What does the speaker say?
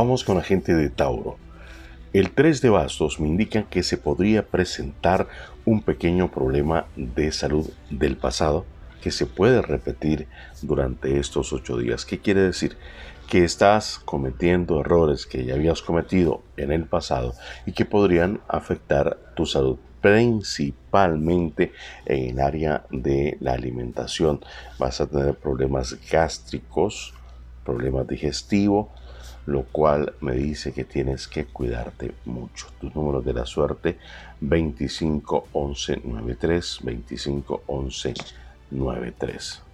Vamos con la gente de Tauro. El 3 de bastos me indica que se podría presentar un pequeño problema de salud del pasado que se puede repetir durante estos ocho días. ¿Qué quiere decir? Que estás cometiendo errores que ya habías cometido en el pasado y que podrían afectar tu salud principalmente en el área de la alimentación. Vas a tener problemas gástricos, problemas digestivos, lo cual me dice que tienes que cuidarte mucho. Tus números de la suerte 25 11 93 25 11 93.